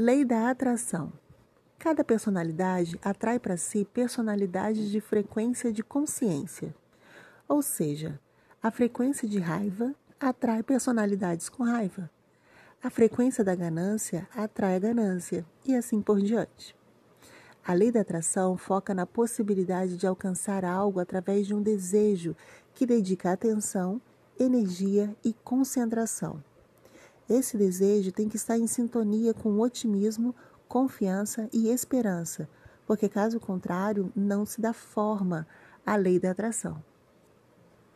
Lei da atração. Cada personalidade atrai para si personalidades de frequência de consciência. Ou seja, a frequência de raiva atrai personalidades com raiva. A frequência da ganância atrai a ganância, e assim por diante. A lei da atração foca na possibilidade de alcançar algo através de um desejo que dedica atenção, energia e concentração. Esse desejo tem que estar em sintonia com otimismo, confiança e esperança, porque caso contrário, não se dá forma à lei da atração.